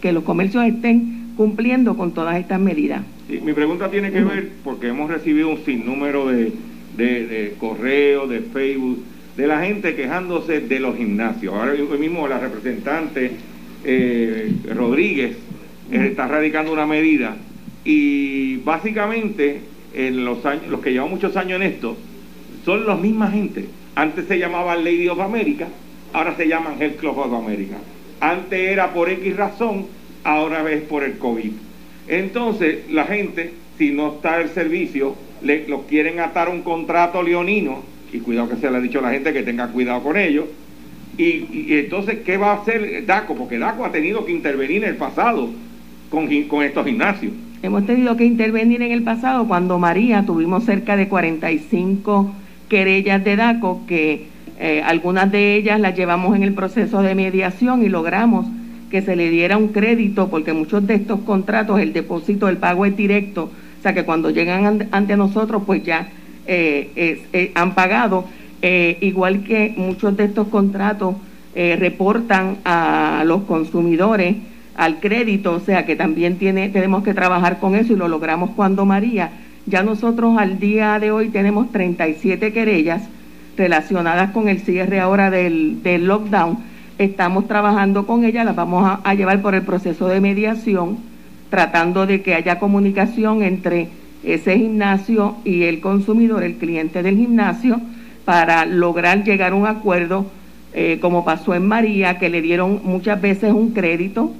Speaker 21: que los comercios estén cumpliendo con todas estas medidas.
Speaker 20: Sí, mi pregunta tiene que ver porque hemos recibido un sinnúmero de, de, de correos, de Facebook, de la gente quejándose de los gimnasios. Ahora mismo la representante eh, Rodríguez eh, está radicando una medida y básicamente en los años, los que llevan muchos años en esto son la misma gente. Antes se llamaba Lady of America, ahora se llaman Health Club of America. Antes era por X razón, ahora es por el COVID. Entonces, la gente, si no está el servicio, le, lo quieren atar un contrato leonino, y cuidado que se le ha dicho a la gente que tenga cuidado con ello. Y, y- entonces, ¿qué va a hacer DACO? Porque DACO ha tenido que intervenir en el pasado con, con estos gimnasios.
Speaker 21: Hemos tenido que intervenir en el pasado cuando María tuvimos cerca de 45 querellas de DACO que eh, algunas de ellas las llevamos en el proceso de mediación y logramos que se le diera un crédito porque muchos de estos contratos el depósito, el pago es directo, o sea que cuando llegan an- ante nosotros pues ya eh, eh, han pagado, igual que muchos de estos contratos reportan a los consumidores al crédito, o sea que también tiene, tenemos que trabajar con eso y lo logramos cuando María. Ya nosotros al día de hoy tenemos 37 querellas relacionadas con el cierre ahora del, del lockdown. Estamos trabajando con ellas, las vamos a, llevar por el proceso de mediación, tratando de que haya comunicación entre ese gimnasio y el consumidor, el cliente del gimnasio, para lograr llegar a un acuerdo, eh, como pasó en María, que le dieron muchas veces un crédito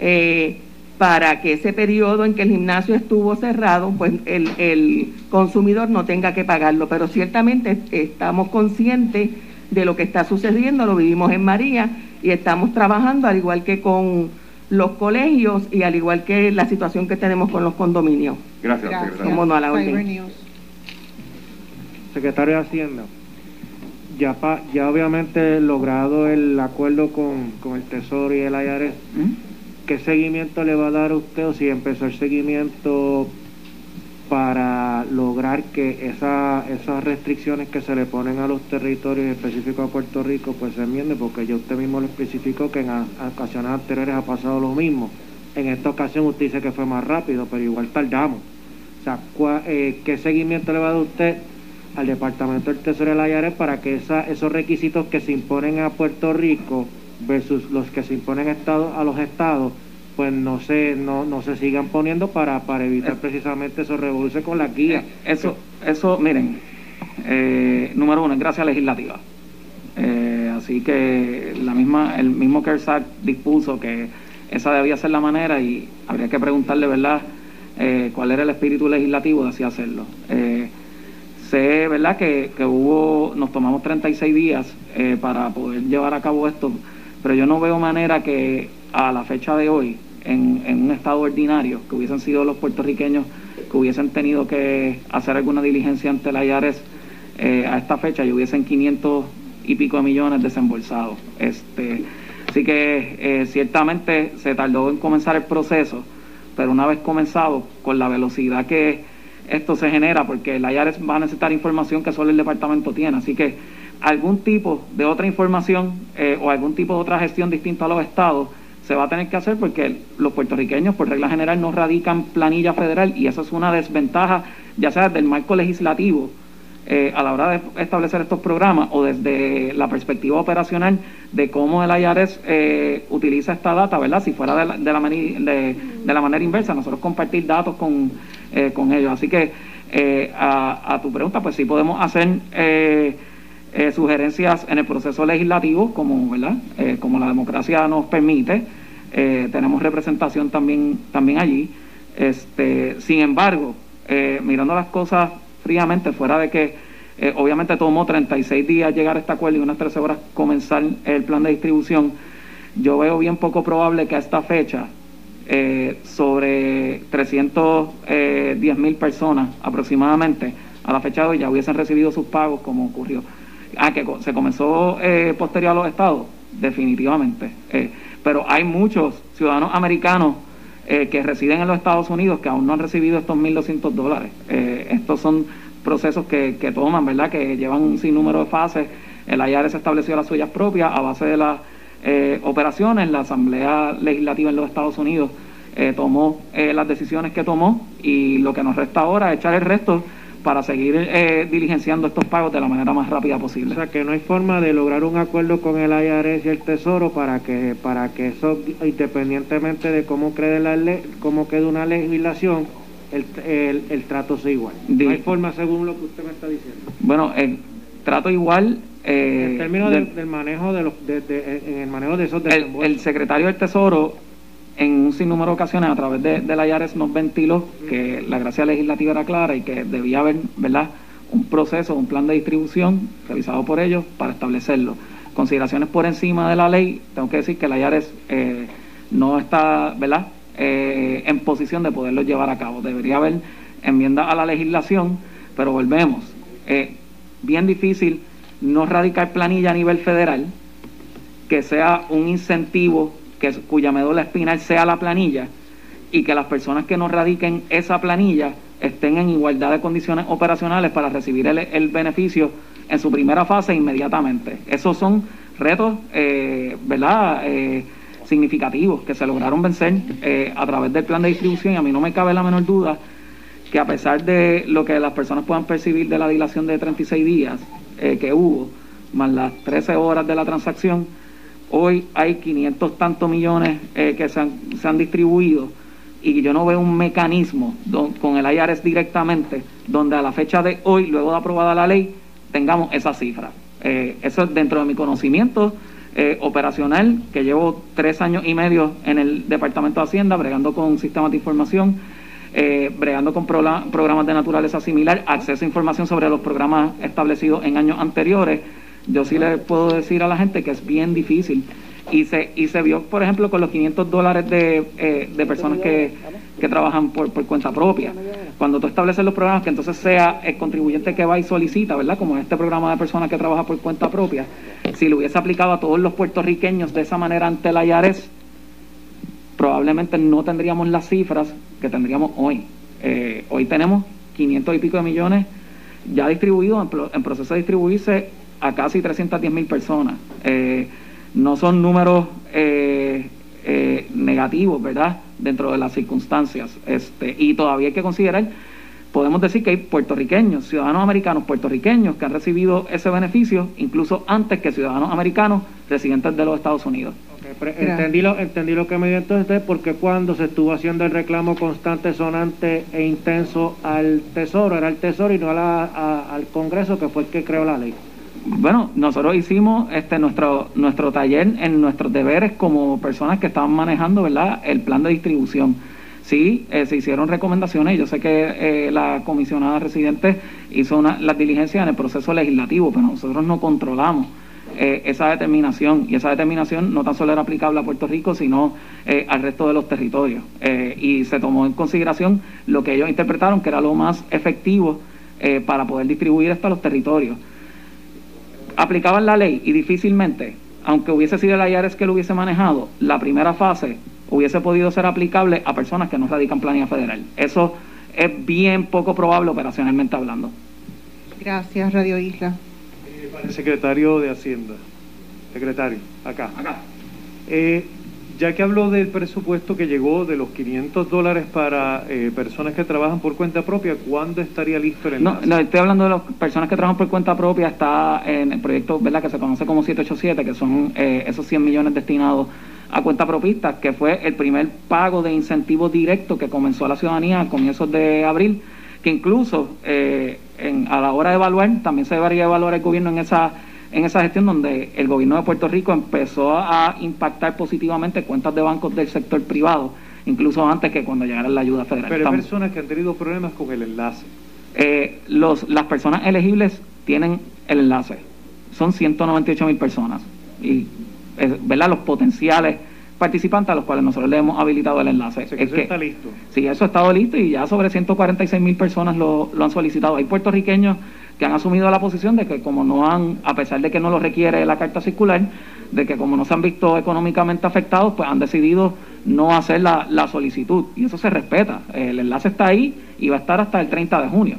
Speaker 21: eh, para que ese periodo en que el gimnasio estuvo cerrado, pues el, el consumidor no tenga que pagarlo. Pero ciertamente estamos conscientes de lo que está sucediendo, lo vivimos en María y estamos trabajando al igual que con los colegios y al igual que la situación que tenemos con los condominios.
Speaker 20: Gracias, secretario.
Speaker 21: Cómo no, a la orden.
Speaker 6: Secretario de Hacienda, ya, pa- ya obviamente logrado el acuerdo con, con el Tesoro y el IRS, ¿qué seguimiento le va a dar a usted o si empezó el seguimiento para lograr que esa, esas restricciones que se le ponen a los territorios específicos a Puerto Rico pues se enmienden porque ya usted mismo lo especificó que en a- ocasiones anteriores ha pasado lo mismo. En esta ocasión usted dice que fue más rápido, pero igual tardamos. O sea, cua- eh, ¿qué seguimiento le va a dar usted al Departamento del Tesoro de la IARES para que esa, esos requisitos que se imponen a Puerto Rico versus los que se imponen a, estado, a los estados pues no se no, no se sigan poniendo para, para evitar precisamente esos revoluciones con la guía.
Speaker 7: Eso, eso, miren, eh, número uno, es gracia legislativa. Eh, así que la misma, el mismo CARES dispuso que esa debía ser la manera y habría que preguntarle, ¿verdad?, eh, cuál era el espíritu legislativo de así hacerlo. Eh, sé, ¿verdad?, que, que hubo, nos tomamos 36 días eh, para poder llevar a cabo esto, pero yo no veo manera que a la fecha de hoy, en, en un estado ordinario, que hubiesen sido los puertorriqueños que hubiesen tenido que hacer alguna diligencia ante la IARES eh, a esta fecha y hubiesen 500 y pico de millones desembolsados. Este, así que eh, ciertamente se tardó en comenzar el proceso, pero una vez comenzado, con la velocidad que esto se genera, porque la IARES va a necesitar información que solo el departamento tiene, así que algún tipo de otra información eh, o algún tipo de otra gestión distinta a los estados se va a tener que hacer porque los puertorriqueños por regla general no radican planilla federal y eso es una desventaja ya sea desde el marco legislativo eh, a la hora de establecer estos programas o desde la perspectiva operacional de cómo el IRS eh, utiliza esta data, ¿verdad? Si fuera de la, de la, de la manera inversa, nosotros compartir datos con, eh, con ellos. Así que eh, a, a tu pregunta, pues sí podemos hacer eh, sugerencias en el proceso legislativo, como, ¿verdad? Eh, como la democracia nos permite. Eh, tenemos representación también, también allí. Este, sin embargo, eh, mirando las cosas fríamente, fuera de que obviamente tomó 36 días llegar a este acuerdo y unas 13 horas comenzar el plan de distribución, yo veo bien poco probable que a esta fecha sobre 310 mil personas aproximadamente a la fecha de hoy ya hubiesen recibido sus pagos como ocurrió. Ah, que se comenzó eh, posterior a los estados, definitivamente. Eh, pero hay muchos ciudadanos americanos eh, que residen en los Estados Unidos que aún no han recibido estos 1.200 dólares. Estos son procesos que, que toman, ¿verdad? Que llevan un sinnúmero de fases. El IRS estableció las suyas propias a base de las operaciones. La Asamblea Legislativa en los Estados Unidos tomó las decisiones que tomó y lo que nos resta ahora es echar el resto para seguir eh, diligenciando estos pagos de la manera más rápida posible.
Speaker 6: O sea, que no hay forma de lograr un acuerdo con el IRS y el Tesoro para que para que eso, independientemente de cómo quede, la le- cómo quede una legislación, el, el, el trato sea igual. No hay forma según lo que usted me está diciendo.
Speaker 7: Bueno, eh, trato igual. eh,
Speaker 6: En términos
Speaker 7: del-
Speaker 6: manejo de los de, de- en el manejo de esos
Speaker 7: el, el secretario del Tesoro en un sinnúmero de ocasiones a través de, de la IARES nos ventiló que la gracia legislativa era clara y que debía haber verdad un proceso, un plan de distribución realizado por ellos para establecerlo. Consideraciones por encima de la ley, tengo que decir que la IARES eh, no está verdad Eh, en posición de poderlo llevar a cabo. Debería haber enmienda a la legislación, pero volvemos. Eh, bien difícil no radicar planilla a nivel federal que sea un incentivo que, cuya médula espinal sea la planilla y que las personas que no radiquen esa planilla estén en igualdad de condiciones operacionales para recibir el, el beneficio en su primera fase inmediatamente. Esos son retos, eh, ¿verdad? Eh, significativos que se lograron vencer eh, a través del plan de distribución y a mí no me cabe la menor duda que a pesar de lo que las personas puedan percibir de la dilación de 36 días eh, que hubo, más las 13 horas de la transacción, hoy hay 500 tantos millones eh, que se han, se han distribuido y yo no veo un mecanismo don- con el IRS directamente donde a la fecha de hoy, luego de aprobada la ley, tengamos esa cifra. Eh, eso es dentro de mi conocimiento eh, operacional, que llevo tres años y medio en el Departamento de Hacienda, bregando con sistemas de información, eh, bregando con prola- programas de naturaleza similar, acceso a información sobre los programas establecidos en años anteriores. Yo sí le puedo decir a la gente que es bien difícil. Y se, y se vio, por ejemplo, con los 500 dólares de, eh, de personas que, que trabajan por, por cuenta propia. Cuando tú estableces los programas, que entonces sea el contribuyente que va y solicita, ¿verdad? Como este programa de personas que trabaja por cuenta propia, si lo hubiese aplicado a todos los puertorriqueños de esa manera ante la IARES, probablemente no tendríamos las cifras que tendríamos hoy. Eh, hoy tenemos 500 y pico de millones ya distribuidos, en, en proceso de distribuirse a casi 310 mil personas. Eh, no son números eh, eh, negativos, ¿verdad? Dentro de las circunstancias. Este, y todavía hay que considerar, podemos decir que hay puertorriqueños, ciudadanos americanos puertorriqueños que han recibido ese beneficio incluso antes que ciudadanos americanos residentes de los Estados Unidos.
Speaker 22: Entendí lo, entendí lo que me dio entonces, porque cuando se estuvo haciendo el reclamo constante, sonante e intenso al Tesoro, era el Tesoro y no al Congreso, que fue el que creó la ley.
Speaker 7: Bueno, nosotros hicimos este nuestro nuestro taller en nuestros deberes como personas que estaban manejando, ¿verdad? El plan de distribución. Sí, eh, se hicieron recomendaciones. Yo sé que eh, la comisionada residente hizo una, las diligencias en el proceso legislativo, pero nosotros no controlamos eh, esa determinación y esa determinación no tan solo era aplicable a Puerto Rico, sino al resto de los territorios. y se tomó en consideración lo que ellos interpretaron que era lo más efectivo para poder distribuir esto a los territorios aplicaban la ley y difícilmente, aunque hubiese sido el IARES que lo hubiese manejado, la primera fase hubiese podido ser aplicable a personas que no radican planilla federal. Eso es bien poco probable operacionalmente hablando.
Speaker 8: Gracias, Radio Isla.
Speaker 22: el secretario de Hacienda. Secretario, acá. Acá. Eh, ya que habló del presupuesto que llegó de los 500 dólares para eh, personas que trabajan por cuenta propia, ¿cuándo estaría listo el
Speaker 7: enlace? No, estoy hablando de las personas que trabajan por cuenta propia, está en el proyecto ¿verdad? que se conoce como 787, que son eh, esos 100 millones destinados a cuenta propista, que fue el primer pago de incentivo directo que comenzó a la ciudadanía a comienzos de abril, que incluso eh, a la hora de evaluar, también se debería evaluar el gobierno en esa en esa gestión donde el gobierno de Puerto Rico empezó a impactar positivamente cuentas de bancos del sector privado, incluso antes que cuando llegara la ayuda federal.
Speaker 22: Pero hay personas que han tenido problemas con el enlace.
Speaker 7: Eh, los, las personas elegibles tienen el enlace. Son 198 mil personas. Y, eh, ¿verdad? Los potenciales participantes a los cuales nosotros le hemos habilitado el enlace.
Speaker 22: que eso está listo.
Speaker 7: Sí, eso ha estado listo y ya sobre 146 mil personas lo, lo han solicitado. Hay puertorriqueños que han asumido la posición de que como no han, a pesar de que no lo requiere la carta circular, de que como no se han visto económicamente afectados, pues han decidido no hacer la, solicitud. Y eso se respeta. El enlace está ahí y va a estar hasta el 30 de junio.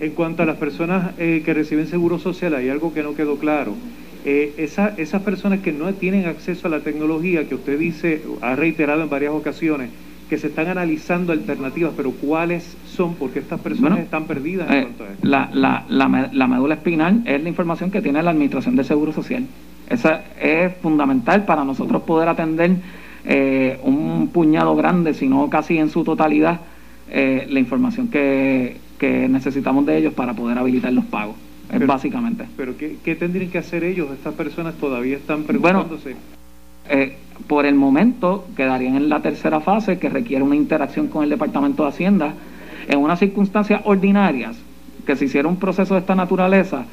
Speaker 22: En cuanto a las personas eh, que reciben seguro social, hay algo que no quedó claro. Eh, esa, esas personas que no tienen acceso a la tecnología, que usted dice, ha reiterado en varias ocasiones, que se están analizando alternativas, pero ¿cuáles son? Porque estas personas están perdidas en
Speaker 7: eh, cuanto a esto. La, la, la, la, médula espinal es la información que tiene la Administración de Seguro Social. Esa es fundamental para nosotros poder atender eh, un puñado grande, si no casi en su totalidad, eh, la información que, que necesitamos de ellos para poder habilitar los pagos. Es básicamente.
Speaker 22: Pero ¿qué, ¿qué, tendrían que hacer ellos? Estas personas todavía están preguntándose.
Speaker 7: Eh, por el momento quedarían en la tercera fase que requiere una interacción con el Departamento de Hacienda. En unas circunstancias ordinarias, que se hiciera un proceso de esta naturaleza,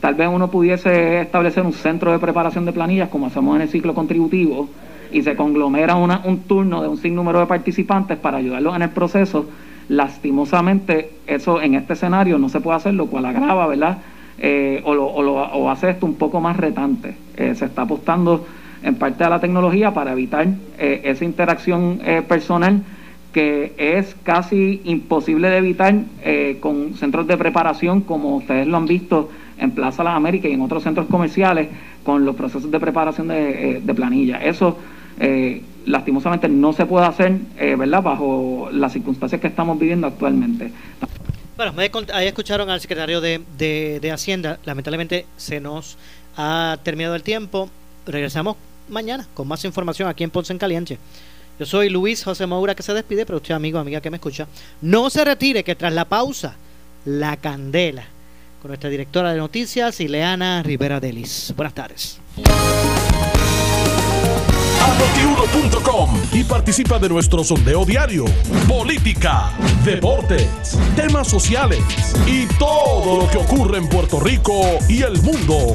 Speaker 7: tal vez uno pudiese establecer un centro de preparación de planillas como hacemos en el ciclo contributivo y se conglomera una, un turno de un sinnúmero de participantes para ayudarlos en el proceso. Lastimosamente, eso en este escenario no se puede hacer, lo cual agrava, ¿verdad? Eh, o, lo, o, hace esto un poco más retante. Eh, se está apostando en parte a la tecnología para evitar eh, esa interacción eh, personal que es casi imposible de evitar eh, con centros de preparación como ustedes lo han visto en Plaza Las Américas y en otros centros comerciales con los procesos de preparación de, planilla. Eso lastimosamente no se puede hacer, ¿verdad?, bajo las circunstancias que estamos viviendo actualmente.
Speaker 1: Bueno, ahí escucharon al secretario de, de Hacienda. Lamentablemente se nos ha terminado el tiempo. Regresamos mañana con más información aquí en Ponce en Caliente. Yo soy Luis José Moura que se despide, pero usted, amigo, amiga que me escucha, no se retire que tras la pausa, la candela con nuestra directora de noticias, Ileana Rivera Delis. Buenas tardes.
Speaker 11: Y participa de nuestro sondeo diario. Política, deportes, temas sociales y todo lo que ocurre en Puerto Rico y el mundo.